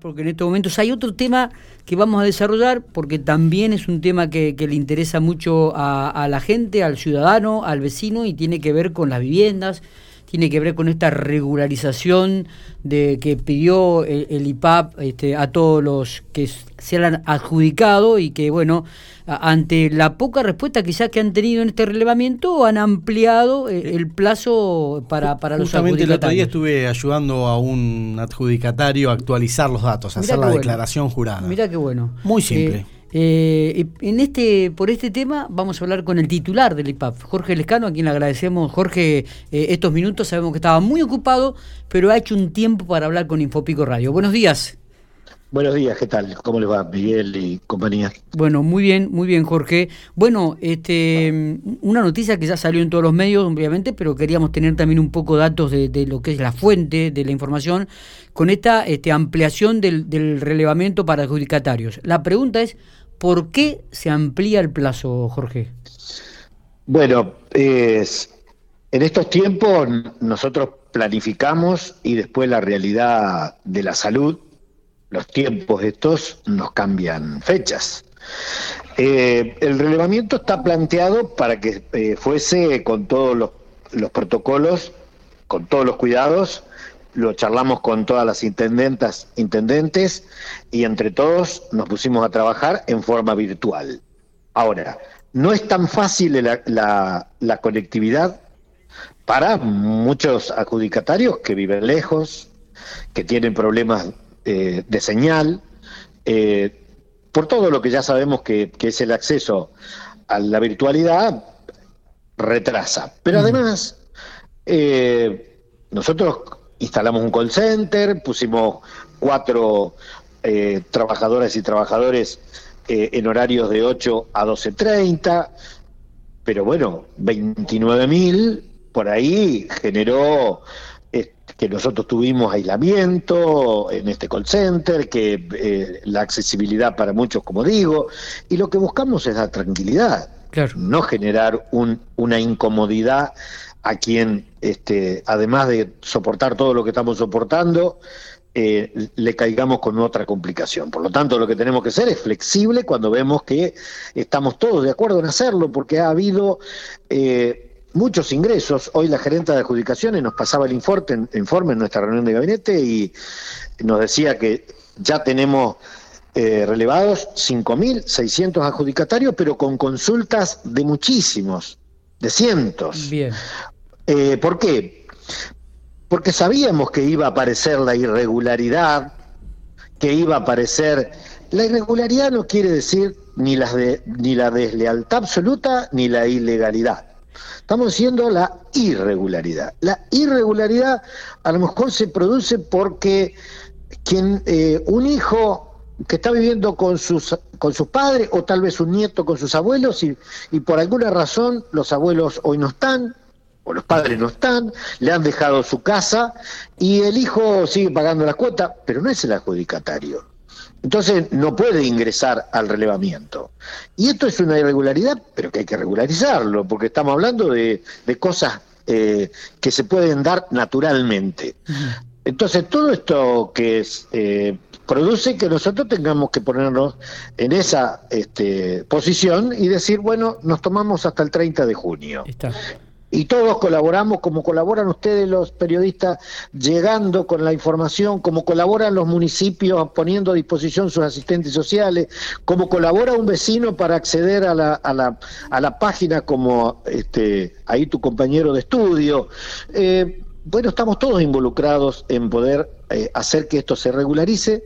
Porque en estos momentos hay otro tema que vamos a desarrollar, porque también es un tema que, le interesa mucho a, la gente, al ciudadano, al vecino, y tiene que ver con las viviendas, tiene que ver con esta regularización de que pidió el, IPAP este, a todos los que se han adjudicado y que, bueno, ante la poca respuesta quizás que han tenido en este relevamiento, han ampliado eh, el, plazo para, para los Justamente el otro día estuve ayudando a un adjudicatario a actualizar los datos, a hacer la declaración jurada. Mira qué bueno. Muy simple. Eh, eh, en este, por este tema vamos a hablar con el titular del IPAP, Jorge Lescano, a quien le agradecemos, Jorge, eh, estos minutos. Sabemos que estaba muy ocupado, pero ha hecho un tiempo para hablar con Infopico Radio. Buenos días. Buenos días, ¿qué tal? ¿Cómo les va, Miguel y compañía? Bueno, muy bien, muy bien, Jorge. Bueno, este, una noticia que ya salió en todos los medios, obviamente, pero queríamos tener también un poco datos de, lo que es la fuente de la información con esta este, ampliación del, del relevamiento para adjudicatarios. La pregunta es, ¿Por qué se amplía el plazo, Jorge? Bueno, es, en estos tiempos nosotros planificamos y después la realidad de la salud, los tiempos estos nos cambian fechas. Eh, el relevamiento está planteado para que eh, fuese con todos los, los protocolos, con todos los cuidados lo charlamos con todas las intendentas, intendentes, y entre todos nos pusimos a trabajar en forma virtual. Ahora, no es tan fácil la, la, conectividad para muchos adjudicatarios que viven lejos, que tienen problemas eh, de señal, eh, por todo lo que ya sabemos que, que, es el acceso a la virtualidad, retrasa. Pero además, eh, nosotros instalamos un call center, pusimos cuatro eh, trabajadoras y trabajadores eh, en horarios de 8 a 12.30, pero bueno, 29.000 por ahí generó eh, que nosotros tuvimos aislamiento en este call center, que la accesibilidad para muchos, como digo, y lo que buscamos es dar tranquilidad, no generar un, una incomodidad a quien, este, además de soportar todo lo que estamos soportando, eh, le caigamos con otra complicación. Por lo tanto, lo que tenemos que ser es flexible cuando vemos que estamos todos de acuerdo en hacerlo, porque ha habido eh, muchos ingresos. Hoy la gerente de adjudicaciones nos pasaba el informe, en nuestra reunión de gabinete y nos decía que ya tenemos eh, relevados 5.600 adjudicatarios, pero con consultas de muchísimos, de cientos. Bien. Eh, ¿Por qué? Porque sabíamos que iba a aparecer la irregularidad, que iba a aparecer... La irregularidad no quiere decir ni la, de, ni la deslealtad absoluta ni la ilegalidad. Estamos diciendo la irregularidad. La irregularidad a lo mejor se produce porque quien eh, un hijo que está viviendo con sus con sus padres o tal vez un nieto con sus abuelos y por alguna razón los abuelos hoy no están o los padres no están, le han dejado su casa y el hijo sigue pagando la cuota, pero no es el adjudicatario. Entonces no puede ingresar al relevamiento. Y esto es una irregularidad, pero que hay que regularizarlo, porque estamos hablando de, cosas eh, que se pueden dar naturalmente. Entonces todo esto que es, eh, produce que nosotros tengamos que ponernos en esa este, posición y decir, bueno, nos tomamos hasta el 30 de junio. Está y todos colaboramos como colaboran ustedes los periodistas llegando con la información, como colaboran los municipios poniendo a disposición sus asistentes sociales, como colabora un vecino para acceder a la, a la, a la página como este, ahí tu compañero de estudio. Eh, bueno, estamos todos involucrados en poder eh, hacer que esto se regularice,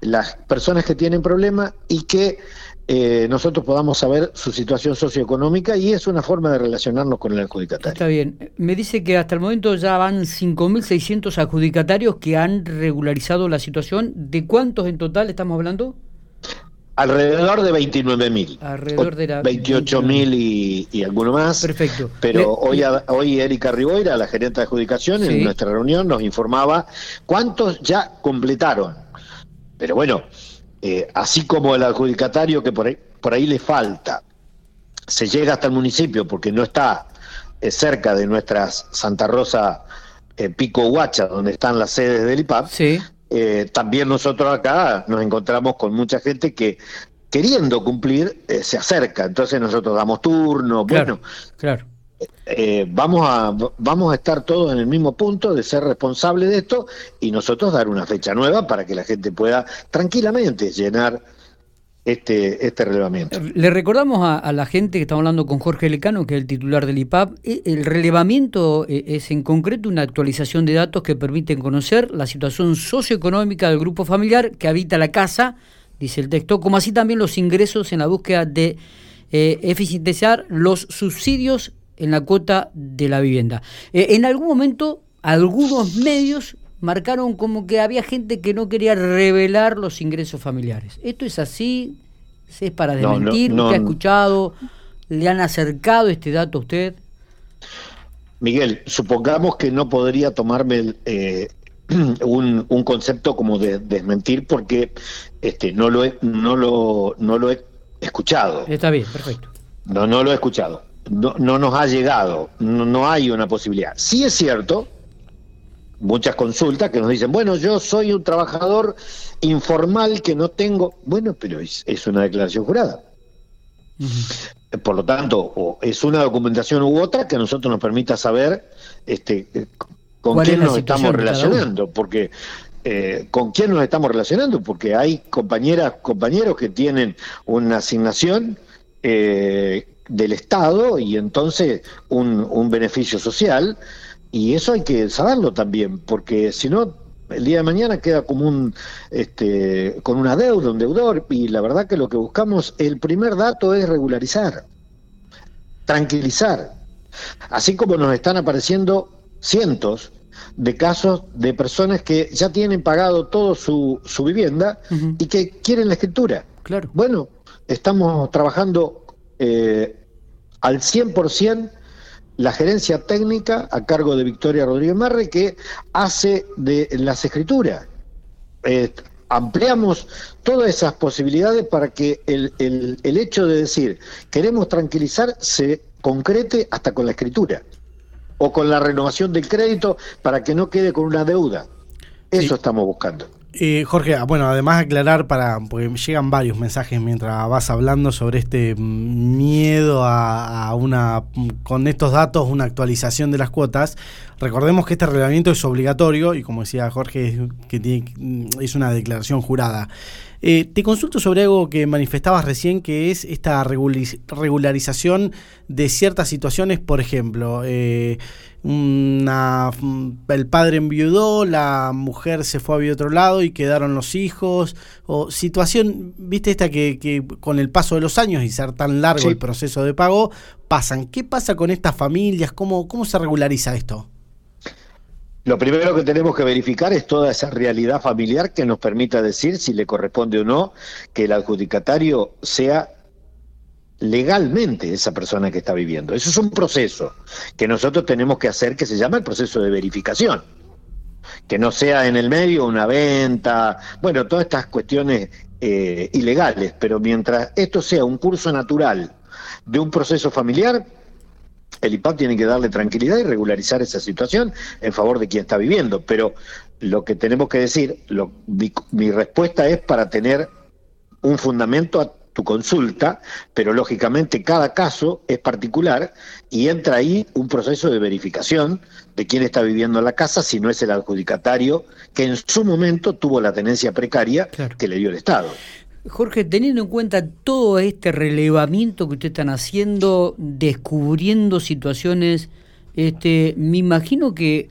las personas que tienen problemas y que eh, nosotros podamos saber su situación socioeconómica y es una forma de relacionarnos con el adjudicatario. Está bien. Me dice que hasta el momento ya van 5.600 adjudicatarios que han regularizado la situación. ¿De cuántos en total estamos hablando? Alrededor de 29.000. Alrededor de 28.000 y, y alguno más. Perfecto. Pero hoy, hoy Erika Riboira, la gerente de adjudicación, en nuestra reunión nos informaba cuántos ya completaron. Pero bueno, eh, así como el adjudicatario que por ahí, por ahí le falta, se llega hasta el municipio porque no está eh, cerca de nuestras Santa Rosa eh, Pico Huacha, donde están las sedes del IPAP, eh, también nosotros acá nos encontramos con mucha gente que queriendo cumplir se acerca. Entonces nosotros damos turno. bueno, claro. Eh, vamos, a, vamos a estar todos en el mismo punto de ser responsables de esto y nosotros dar una fecha nueva para que la gente pueda tranquilamente llenar este, este relevamiento. Le recordamos a, la gente que estamos hablando con Jorge Lecano, que es el titular del IPAP, e, el relevamiento eh, es en concreto una actualización de datos que permiten conocer la situación socioeconómica del grupo familiar que habita la casa, dice el texto, como así también los ingresos en la búsqueda de eh, eficientizar los subsidios en la cuota de la vivienda. Eh, en algún momento, algunos medios marcaron como que había gente que no quería revelar los ingresos familiares. ¿Esto es así? ¿Es para desmentir? ¿Usted ha escuchado? ¿Le han acercado este dato a usted? Miguel, supongamos que no podría tomarme eh, un, un, concepto como de desmentir porque este no lo he, no lo no lo he escuchado. Está bien, perfecto. No, no lo he escuchado. No, no nos ha llegado. No, no hay una posibilidad. Sí es cierto muchas consultas que nos dicen, bueno, yo soy un trabajador informal que no tengo, bueno, pero es, una declaración jurada. Por lo tanto, o es una documentación u otra que a nosotros nos permita saber este, con quién nos estamos relacionando, porque eh, con quién nos estamos relacionando, porque hay compañeras, compañeros que tienen una asignación eh, del Estado y entonces un, un beneficio social y eso hay que saberlo también, porque si no, el día de mañana queda como un, este, con una deuda, un deudor, y la verdad que lo que buscamos, el primer dato es regularizar, tranquilizar, así como nos están apareciendo cientos de casos de personas que ya tienen pagado todo su, su vivienda y que quieren la escritura. Claro. Bueno, estamos trabajando eh, al 100% la gerencia técnica a cargo de Victoria Rodríguez Marre que hace de las escrituras. Eh, ampliamos todas esas posibilidades para que el, el, el hecho de decir queremos tranquilizar se concrete hasta con la escritura o con la renovación del crédito para que no quede con una deuda. Eso estamos buscando. Eh, Jorge, ah, bueno, además aclarar para, porque llegan varios mensajes mientras vas hablando sobre este miedo a, una, con estos datos, una actualización de las cuotas. Recordemos que este reglamento es obligatorio y como decía Jorge, que tiene, es una declaración jurada. Eh, te consulto sobre algo que manifestabas recién, que es esta regularización de ciertas situaciones, por ejemplo, eh, una, el padre enviudó, la mujer se fue a otro lado y quedaron los hijos, o situación, viste esta que, con el paso de los años y ser tan largo el proceso de pago, pasan. ¿Qué pasa con estas familias? ¿Cómo, cómo se regulariza esto? Lo primero que tenemos que verificar es toda esa realidad familiar que nos permita decir si le corresponde o no que el adjudicatario sea legalmente esa persona que está viviendo. Eso es un proceso que nosotros tenemos que hacer que se llama el proceso de verificación. Que no sea en el medio una venta, bueno, todas estas cuestiones eh, ilegales, pero mientras esto sea un curso natural de un proceso familiar, el IPAP tiene que darle tranquilidad y regularizar esa situación en favor de quien está viviendo. Pero lo que tenemos que decir, lo, mi, mi respuesta es para tener un fundamento a tu consulta, pero lógicamente cada caso es particular y entra ahí un proceso de verificación de quién está viviendo en la casa, si no es el adjudicatario que en su momento tuvo la tenencia precaria que le dio el Estado. Jorge, teniendo en cuenta todo este relevamiento que ustedes están haciendo, descubriendo situaciones, este, me imagino que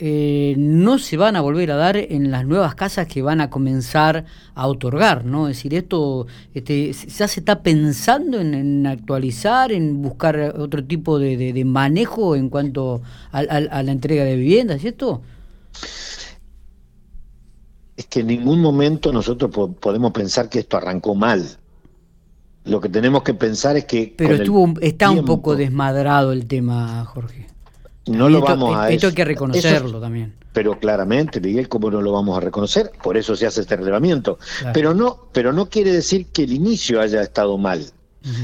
eh, no se van a volver a dar en las nuevas casas que van a comenzar a otorgar, ¿no? Es decir, esto este, ya se está pensando en, actualizar, en buscar otro tipo de, manejo en cuanto a, a, la entrega de viviendas, ¿cierto? Es que en ningún momento nosotros podemos pensar que esto arrancó mal. Lo que tenemos que pensar es que... Pero estuvo, está un poco desmadrado el tema, Jorge. No lo vamos a... Esto hay que reconocerlo también. Pero claramente, Miguel, ¿cómo no lo vamos a reconocer? Por eso se hace este relevamiento. Pero, no, pero no quiere decir que el inicio haya estado mal.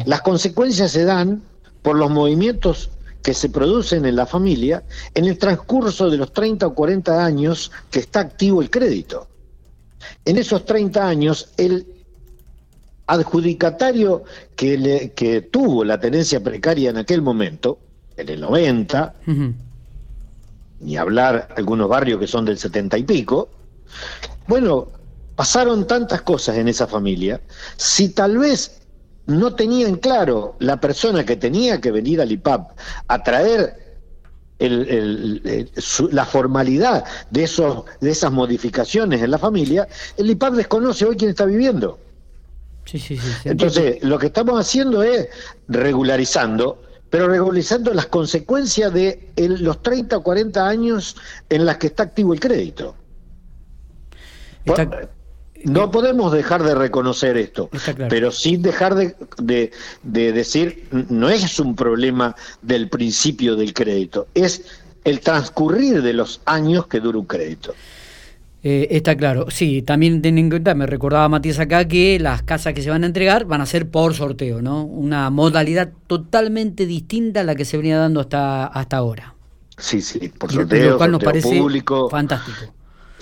Las consecuencias se dan por los movimientos que se producen en la familia en el transcurso de los 30 o 40 años que está activo el crédito. En esos 30 años, el adjudicatario que, le, que tuvo la tenencia precaria en aquel momento, en el 90, ni hablar algunos barrios que son del 70 y pico, bueno, pasaron tantas cosas en esa familia, si tal vez no tenían claro la persona que tenía que venir al IPAP a traer la formalidad de, esos, de esas modificaciones en la familia, el IPAP desconoce hoy quién está viviendo. Sí, sí, sí, Entonces, lo que estamos haciendo es regularizando, pero regularizando las consecuencias de los 30 o 40 años en las que está activo el crédito. No podemos dejar de reconocer esto, pero sin dejar de, de, decir, no es un problema del principio del crédito, es el transcurrir de los años que dura un crédito. Eh, está claro. Sí, también ten en cuenta, me recordaba Matías acá que las casas que se van a entregar van a ser por sorteo, ¿no? Una modalidad totalmente distinta a la que se venía dando hasta, hasta ahora. Sí, sí, por sorteo, lo cual nos parece público. Fantástico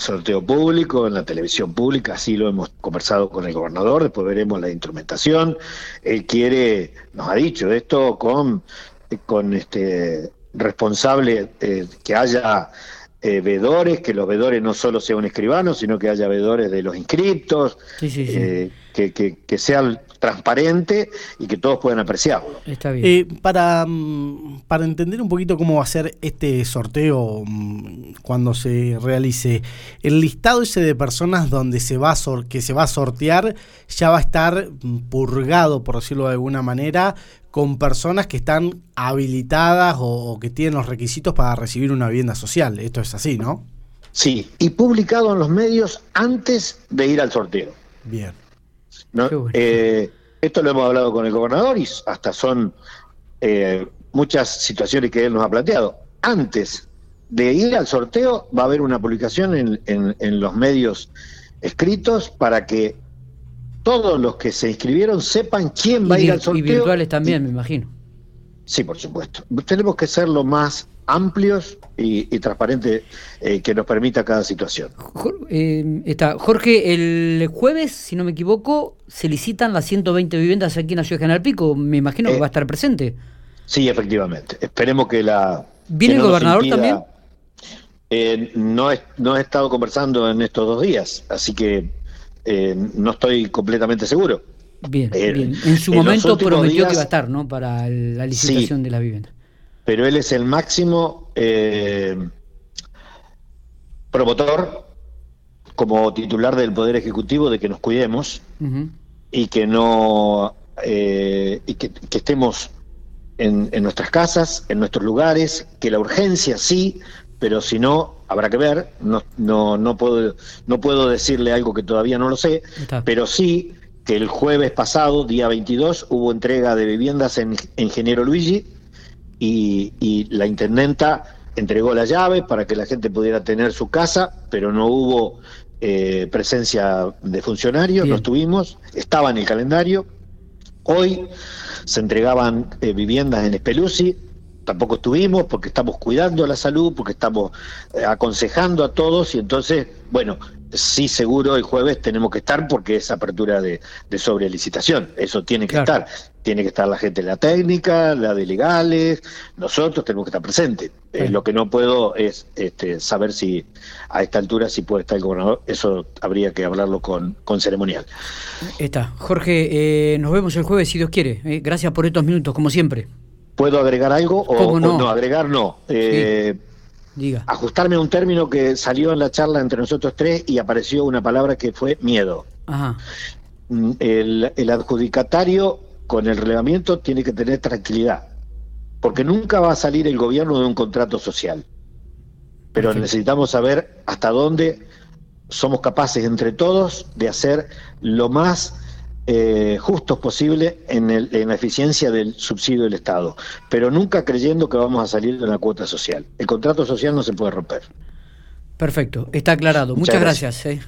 sorteo público, en la televisión pública, así lo hemos conversado con el gobernador, después veremos la instrumentación. Él quiere, nos ha dicho esto con, con este responsable eh, que haya eh, vedores, que los vedores no solo sean escribanos, sino que haya vedores de los inscriptos, eh, que, que, que sean transparente y que todos puedan apreciarlo. Está bien. Eh, para, mm, para entender un poquito cómo va a ser este sorteo mm, cuando se realice, el listado ese de personas donde se va a que se va a sortear ya va a estar mm, purgado, por decirlo de alguna manera, con personas que están habilitadas o, o que tienen los requisitos para recibir una vivienda social. Esto es así, ¿no? Sí, y publicado en los medios antes de ir al sorteo. Bien. Eh, esto lo hemos hablado con el gobernador y hasta son eh, muchas situaciones que él nos ha planteado. Antes de ir al sorteo va a haber una publicación en, en, los medios escritos para que todos los que se inscribieron sepan quién va a ir al sorteo. Y virtuales también, me imagino. Sí, por supuesto. Tenemos que ser lo más amplios y, transparentes eh, que nos permita cada situación. Eh, está. Jorge, el jueves, si no me equivoco, se licitan las 120 viviendas aquí en la ciudad de General Pico. Me imagino que eh, va a estar presente. Sí, efectivamente. Esperemos que la... ¿Viene el gobernador también? no, he, no he estado conversando en estos dos días, así que no estoy completamente seguro. Bien, bien. En su momento prometió que iba a estar, ¿no? Para la licitación de la vivienda pero él es el máximo eh, promotor como titular del Poder Ejecutivo de que nos cuidemos y que no eh, y que, estemos en, nuestras casas, en nuestros lugares, que la urgencia sí, pero si no, habrá que ver, no, no, no, puedo, no puedo decirle algo que todavía no lo sé, pero sí que el jueves pasado, día 22, hubo entrega de viviendas en Ingeniero Luigi, y, la intendenta entregó la llave para que la gente pudiera tener su casa, pero no hubo eh, presencia de funcionarios, no estuvimos, estaba en el calendario. Hoy se entregaban eh, viviendas en Espeluzzi, tampoco estuvimos porque estamos cuidando la salud, porque estamos eh, aconsejando a todos y entonces, bueno, sí seguro el jueves tenemos que estar porque es apertura de, de sobrelicitación, eso tiene que estar, tiene que estar la gente de la técnica, la de legales, nosotros tenemos que estar presentes. Eh, lo que no puedo es este, saber si a esta altura si puede estar el gobernador, eso habría que hablarlo con, con ceremonial. Está. Jorge, eh, nos vemos el jueves si Dios quiere. Eh. gracias por estos minutos, como siempre. ¿Puedo agregar algo o no? agregar no. Diga. Ajustarme a un término que salió en la charla entre nosotros tres y apareció una palabra que fue miedo. Ajá. Mm, el, el adjudicatario con el reglamento tiene que tener tranquilidad, porque nunca va a salir el gobierno de un contrato social. Pero necesitamos saber hasta dónde somos capaces entre todos de hacer lo más eh, justos posible en, en, la eficiencia del subsidio del Estado, pero nunca creyendo que vamos a salir de una cuota social. El contrato social no se puede romper. Perfecto, está aclarado. Muchas, gracias. Eh.